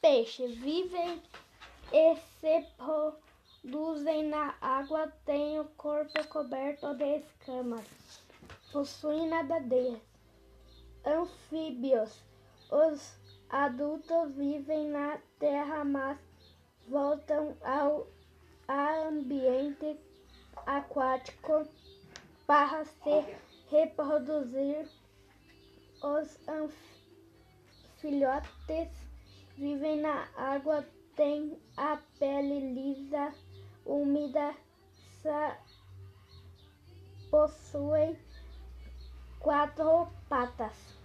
Peixes vivem e se produzem na água, têm o corpo coberto de escamas, possuem nadadeiras. Anfíbios. Os adultos vivem na terra, mas voltam ao ambiente aquático para se reproduzir. Os filhotes vivem na água, têm a pele lisa, úmida, possuem quatro patas.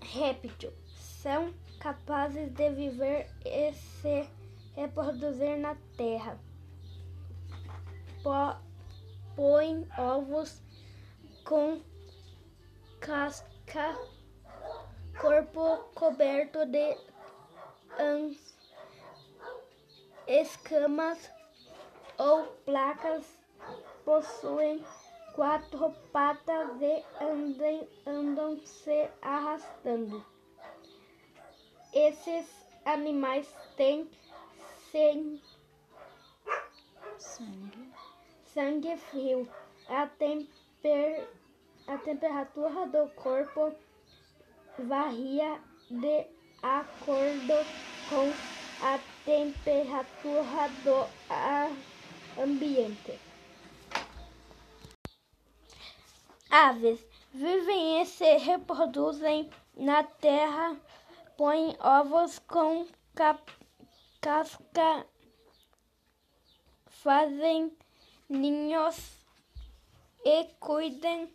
Réptil são capazes de viver e se reproduzir na terra. Põem ovos com casca, corpo coberto de escamas ou placas, possuem quatro patas e andam, andam se arrastando. Esses animais têm sangue, sangue frio. A, temper, a temperatura do corpo varia de acordo com a temperatura do ambiente. Aves vivem e se reproduzem na terra, põem ovos com casca, fazem ninhos e cuidam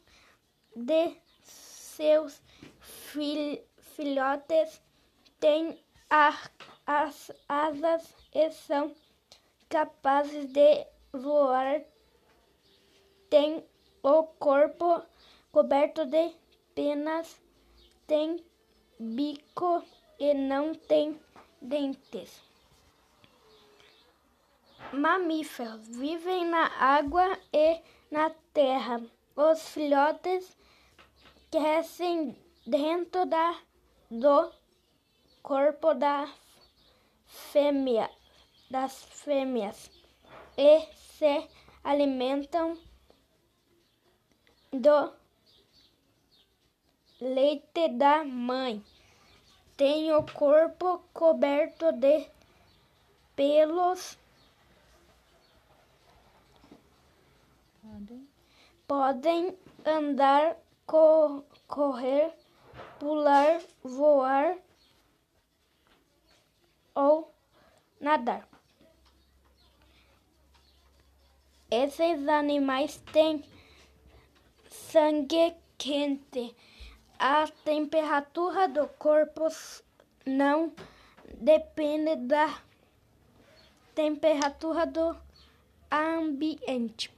de seus filhotes, têm as asas e são capazes de voar, têm o corpo coberto de penas, tem bico e não tem dentes. Mamíferos vivem na água e na terra. Os filhotes crescem dentro da, do corpo da fêmea, das fêmeas e se alimentam do leite da mãe. Tem o corpo coberto de pelos. Podem, Podem andar, co correr, pular, voar ou nadar. Esses animais têm sangue quente. A temperatura do corpo não depende da temperatura do ambiente.